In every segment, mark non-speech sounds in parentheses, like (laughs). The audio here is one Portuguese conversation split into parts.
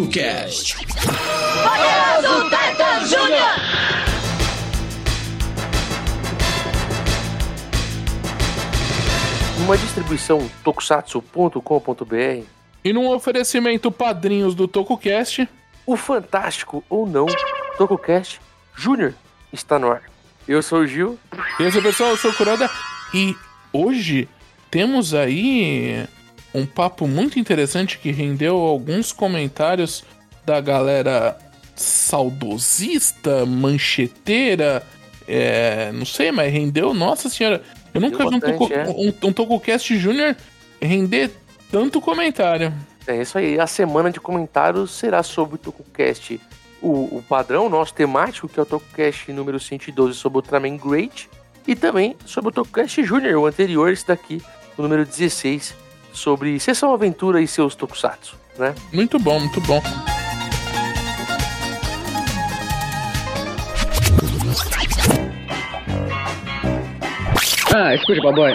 TocoCast. Poderoso Tatan Júnior! Uma distribuição tokusatsu.com.br E num oferecimento padrinhos do TocoCast, O fantástico ou não TokuCast Júnior está no ar. Eu sou o Gil. E aí, pessoal, eu sou o Kuroda e hoje temos aí um papo muito interessante que rendeu alguns comentários da galera saudosista, mancheteira, é, não sei, mas rendeu, nossa senhora, eu nunca vi um, Toco, é. um, um TocoCast Júnior render tanto comentário. É isso aí. A semana de comentários será sobre o TokuCast, o, o padrão nosso temático, que é o TokuCast número 112 sobre o Ultraman Great, e também sobre o TokuCast Júnior, o anterior, esse daqui, o número 16, sobre Sessão Aventura e seus Tokusatsu, né? Muito bom, muito bom. Ah, escute, Baboy.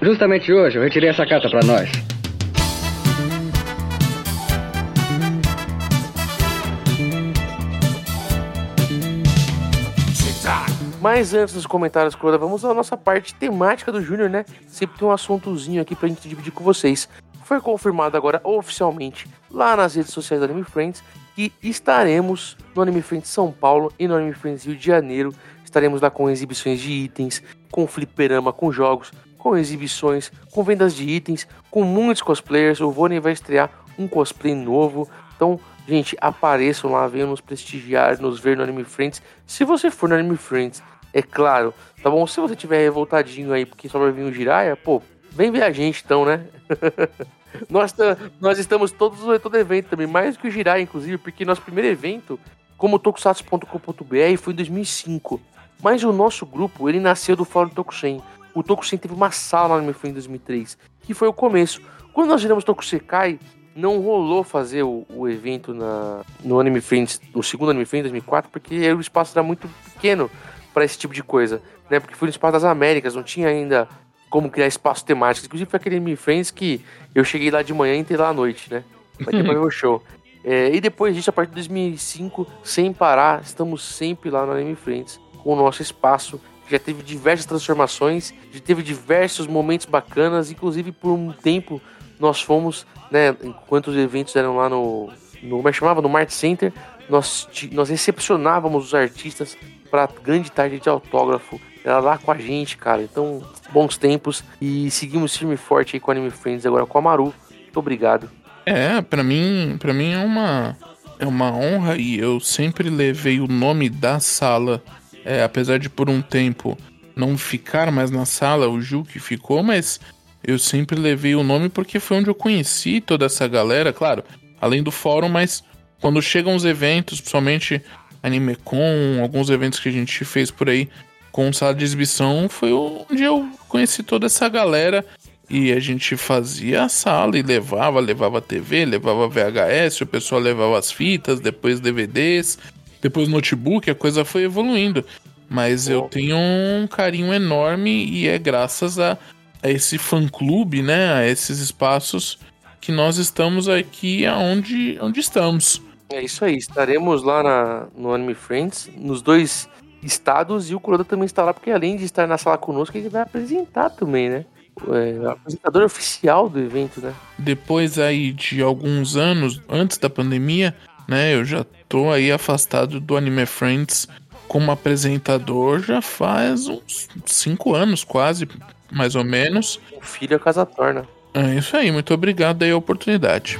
Justamente hoje eu retirei essa carta pra nós. Mas antes dos comentários, Kuroda, vamos à nossa parte temática do Júnior, né? Sempre tem um assuntozinho aqui pra gente dividir com vocês. Foi confirmado agora oficialmente lá nas redes sociais do Anime Friends que estaremos no Anime Friends São Paulo e no Anime Friends Rio de Janeiro. Estaremos lá com exibições de itens, com fliperama, com jogos, com exibições, com vendas de itens, com muitos cosplayers. O Vônei vai estrear um cosplay novo. Então, gente, apareçam lá, venham nos prestigiar, nos ver no Anime Friends. Se você for no Anime Friends, é claro, tá bom? Se você tiver revoltadinho aí porque só vai vir o Jiraiya, pô, vem ver a gente então, né? (laughs) nós, nós estamos todos no todo evento também, mais que o Jiraiya, inclusive, porque nosso primeiro evento, como tokusatsu.com.br, foi em 2005. Mas o nosso grupo, ele nasceu do Fórum Tokusen. O Tokusen teve uma sala no Anime Friends em 2003, que foi o começo. Quando nós viramos Tokusekai, não rolou fazer o, o evento na, no Anime Friends, no segundo Anime Friends, 2004, porque o espaço era muito pequeno para esse tipo de coisa, né? Porque foi no espaço das Américas, não tinha ainda como criar espaço temático. Inclusive foi aquele Anime Friends que eu cheguei lá de manhã e entrei lá à noite, né? Vai ter pra ver o show. (laughs) É, e depois disso, a partir de 2005, sem parar, estamos sempre lá no Anime Friends, com o nosso espaço. Já teve diversas transformações, já teve diversos momentos bacanas, inclusive por um tempo nós fomos, né, enquanto os eventos eram lá no, no como é que chamava? No Mart Center, nós, nós recepcionávamos os artistas para grande tarde de autógrafo. Era lá com a gente, cara. Então, bons tempos. E seguimos firme e forte aí com Anime Friends, agora com a Maru. Muito obrigado. É, pra mim, para mim é uma é uma honra e eu sempre levei o nome da sala, é, apesar de por um tempo não ficar mais na sala, o Gil que ficou, mas eu sempre levei o nome porque foi onde eu conheci toda essa galera, claro, além do fórum, mas quando chegam os eventos, principalmente AnimeCon, alguns eventos que a gente fez por aí com sala de exibição, foi onde eu conheci toda essa galera e a gente fazia a sala e levava, levava TV, levava VHS, o pessoal levava as fitas, depois DVDs, depois notebook, a coisa foi evoluindo. Mas eu tenho um carinho enorme e é graças a, a esse fã-clube, né, a esses espaços que nós estamos aqui aonde onde estamos. É isso aí. Estaremos lá na, no Anime Friends, nos dois estados, e o Kuroda também está lá, porque além de estar na sala conosco, ele vai apresentar também, né? É, o apresentador oficial do evento, né? Depois aí de alguns anos, antes da pandemia, né, eu já tô aí afastado do Anime Friends como apresentador já faz uns cinco anos quase, mais ou menos. O filho a casa torna. É isso aí, muito obrigado aí a oportunidade.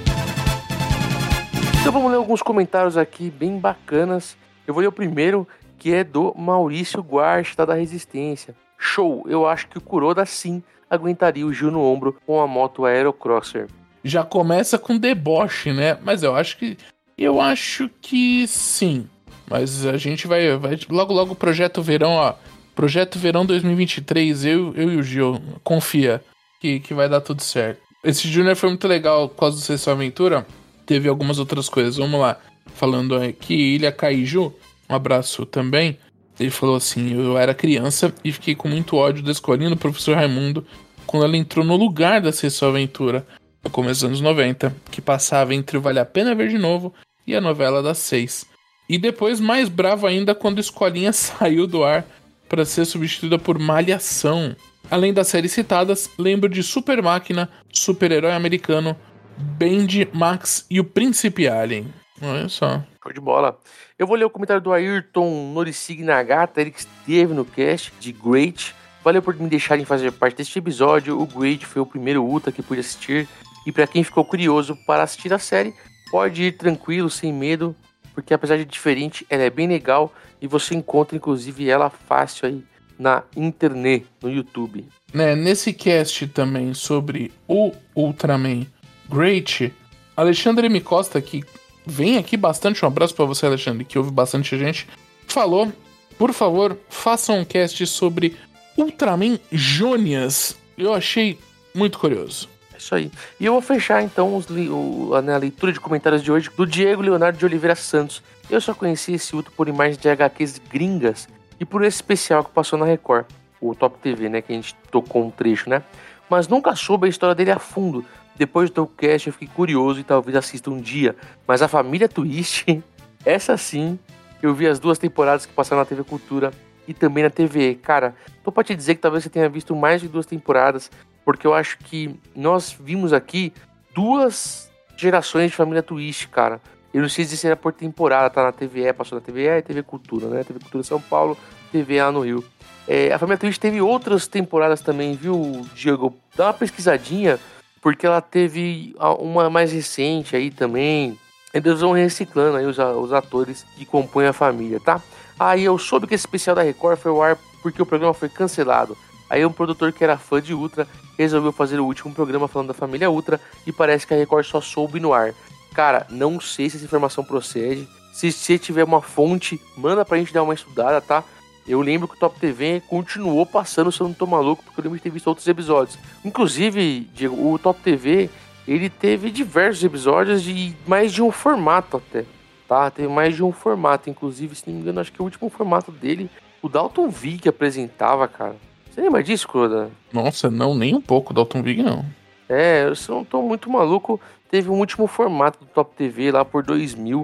Então vamos ler alguns comentários aqui bem bacanas. Eu vou ler o primeiro, que é do Maurício Guarch, tá da Resistência. Show! Eu acho que o Kuroda sim aguentaria o Gil no ombro com a moto Aerocrosser. Já começa com deboche, né? Mas eu acho que eu acho que sim. Mas a gente vai, vai logo logo projeto verão, ó. Projeto verão 2023, eu, eu e o Gil, confia que, que vai dar tudo certo. Esse Junior foi muito legal por causa do Sessão Aventura. Teve algumas outras coisas. Vamos lá. Falando aqui, Ilha Kaiju, um abraço também. Ele falou assim: Eu era criança e fiquei com muito ódio da escolinha do professor Raimundo quando ela entrou no lugar da Sessão Aventura. Eu começo dos anos 90, que passava entre o Vale a Pena Ver de Novo e a novela das seis. E depois, mais bravo ainda, quando Escolinha (laughs) saiu do ar para ser substituída por Malhação. Além das séries citadas, lembro de Super Máquina, Super-Herói Americano, Bendy, Max e o Príncipe Alien. Olha só. Show de bola. Eu vou ler o comentário do Ayrton Norisig Nagata, ele que esteve no cast de Great. Valeu por me deixarem fazer parte deste episódio. O Great foi o primeiro Uta que pude assistir. E para quem ficou curioso para assistir a série, pode ir tranquilo, sem medo, porque apesar de diferente, ela é bem legal e você encontra inclusive ela fácil aí na internet, no YouTube. Né, nesse cast também sobre o Ultraman Great, Alexandre M. Costa, que vem aqui bastante, um abraço para você, Alexandre, que ouve bastante gente, falou: por favor, façam um cast sobre Ultraman Jônias. Eu achei muito curioso. É isso aí. E eu vou fechar então os, o, a, né, a, leitura de comentários de hoje do Diego Leonardo de Oliveira Santos. Eu só conheci esse Ultra por imagens de HQs gringas e por esse especial que passou na Record, o Top TV, né? Que a gente tocou um trecho, né? Mas nunca soube a história dele a fundo. Depois do cast eu fiquei curioso e talvez assista um dia. Mas a família Twist, (laughs) essa sim, eu vi as duas temporadas que passaram na TV Cultura e também na TV. Cara, tô pra te dizer que talvez você tenha visto mais de duas temporadas, porque eu acho que nós vimos aqui duas gerações de família Twist, cara. Eu não sei se era por temporada, tá na TVE, passou na TVE e TV Cultura, né? TV Cultura São Paulo, TVA no Rio. É, a família Twist teve outras temporadas também, viu, Diego? Dá uma pesquisadinha porque ela teve uma mais recente aí também. Eles vão reciclando aí os, os atores que compõem a família, tá? Aí eu soube que esse especial da Record foi ao ar porque o programa foi cancelado. Aí um produtor que era fã de Ultra resolveu fazer o último programa falando da família Ultra e parece que a Record só soube no ar. Cara, não sei se essa informação procede. Se você tiver uma fonte, manda pra gente dar uma estudada, tá? Eu lembro que o Top TV continuou passando se eu não tô maluco, porque eu lembro de ter visto outros episódios. Inclusive, Diego, o Top TV, ele teve diversos episódios de mais de um formato até. Tá? Teve mais de um formato. Inclusive, se não me engano, acho que o último formato dele, o Dalton Vig apresentava, cara. Você lembra disso, Croda? Nossa, não, nem um pouco, Dalton Vig não. É, eu não tô muito maluco, teve um último formato do Top TV lá por 2000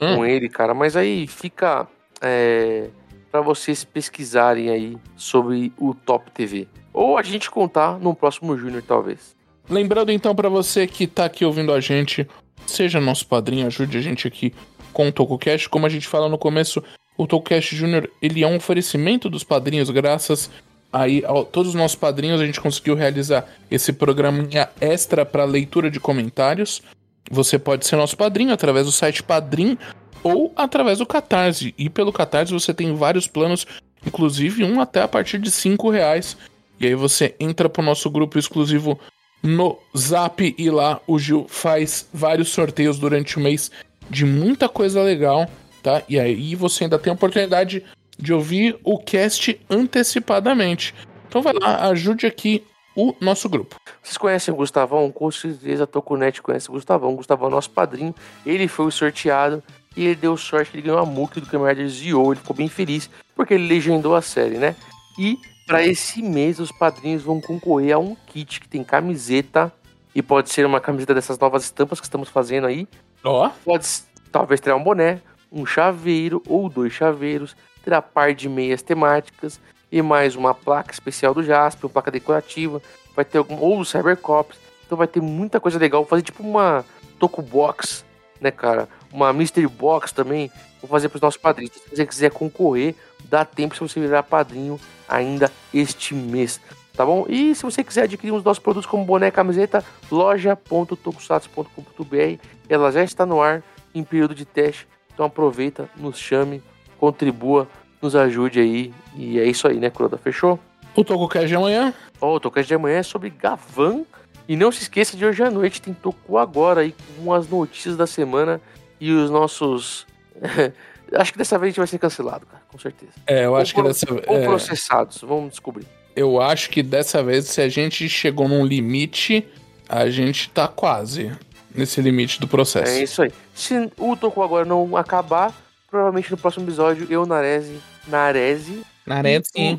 hum. com ele, cara. Mas aí fica. É para vocês pesquisarem aí sobre o Top TV. Ou a gente contar no próximo Júnior, talvez. Lembrando então para você que tá aqui ouvindo a gente, seja nosso padrinho, ajude a gente aqui com o TocoCast. Como a gente fala no começo, o TocoCast Júnior ele é um oferecimento dos padrinhos, graças aí a todos os nossos padrinhos a gente conseguiu realizar esse programinha extra para leitura de comentários. Você pode ser nosso padrinho através do site Padrim ou através do Catarse. E pelo Catarse você tem vários planos, inclusive um até a partir de 5 reais. E aí você entra pro nosso grupo exclusivo no Zap e lá o Gil faz vários sorteios durante o mês de muita coisa legal, tá? E aí você ainda tem a oportunidade de ouvir o cast antecipadamente. Então vai lá, ajude aqui o nosso grupo. Vocês conhecem o Gustavão? Com certeza a Toconet conhece o Gustavão. O Gustavão é nosso padrinho. Ele foi o sorteado e ele deu sorte que ele ganhou a MOOC do Kamen Zio. Ele ficou bem feliz porque ele legendou a série, né? E para esse mês os padrinhos vão concorrer a um kit que tem camiseta e pode ser uma camiseta dessas novas estampas que estamos fazendo aí. Ó. Pode talvez ter um boné, um chaveiro ou dois chaveiros, terá par de meias temáticas e mais uma placa especial do Jasper, uma placa decorativa, vai ter algum ou do Cybercops. Então vai ter muita coisa legal, vou fazer tipo uma Toku Box, né, cara? uma Mystery Box também. Vou fazer para os nossos padrinhos. Se você quiser concorrer, dá tempo se você virar padrinho ainda este mês. Tá bom? E se você quiser adquirir os nossos produtos como boné, camiseta, loja.tokusatsu.com.br. Ela já está no ar em período de teste. Então aproveita, nos chame, contribua, nos ajude aí. E é isso aí, né, Croda? Fechou? O Tokocast de amanhã? Oh, o Tokocast de amanhã é sobre Gavan. E não se esqueça de hoje à noite, tem Toku agora aí com as notícias da semana e os nossos. (laughs) acho que dessa vez a gente vai ser cancelado, cara, com certeza. É, eu acho ou que dessa vez. Ou é... processados, vamos descobrir. Eu acho que dessa vez, se a gente chegou num limite, a gente tá quase nesse limite do processo. É isso aí. Se o Toku agora não acabar, provavelmente no próximo episódio, eu, Narese, Narese. Narese. E,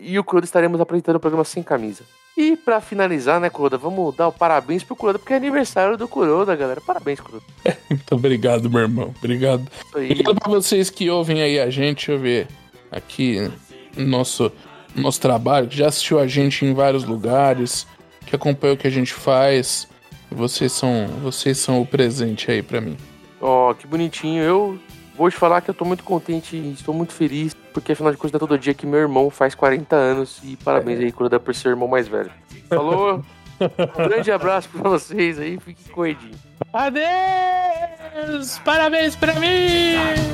e o (laughs) Crudo estaremos apresentando o programa sem camisa. E pra finalizar, né, Kuroda, vamos dar o parabéns pro Kuroda, porque é aniversário do Kuroda, galera. Parabéns, Kuroda. (laughs) Muito obrigado, meu irmão. Obrigado. Obrigado pra vocês que ouvem aí a gente. Deixa eu ver aqui nosso, nosso trabalho, que já assistiu a gente em vários lugares, que acompanha o que a gente faz. Vocês são, vocês são o presente aí pra mim. Ó, que bonitinho. Eu vou te falar que eu tô muito contente e estou muito feliz, porque afinal de contas é todo dia que meu irmão faz 40 anos e parabéns aí, Kuroda, por ser o irmão mais velho. Falou? (laughs) Um grande abraço pra vocês aí, fiquem com o Edinho. Adeus! Parabéns pra mim!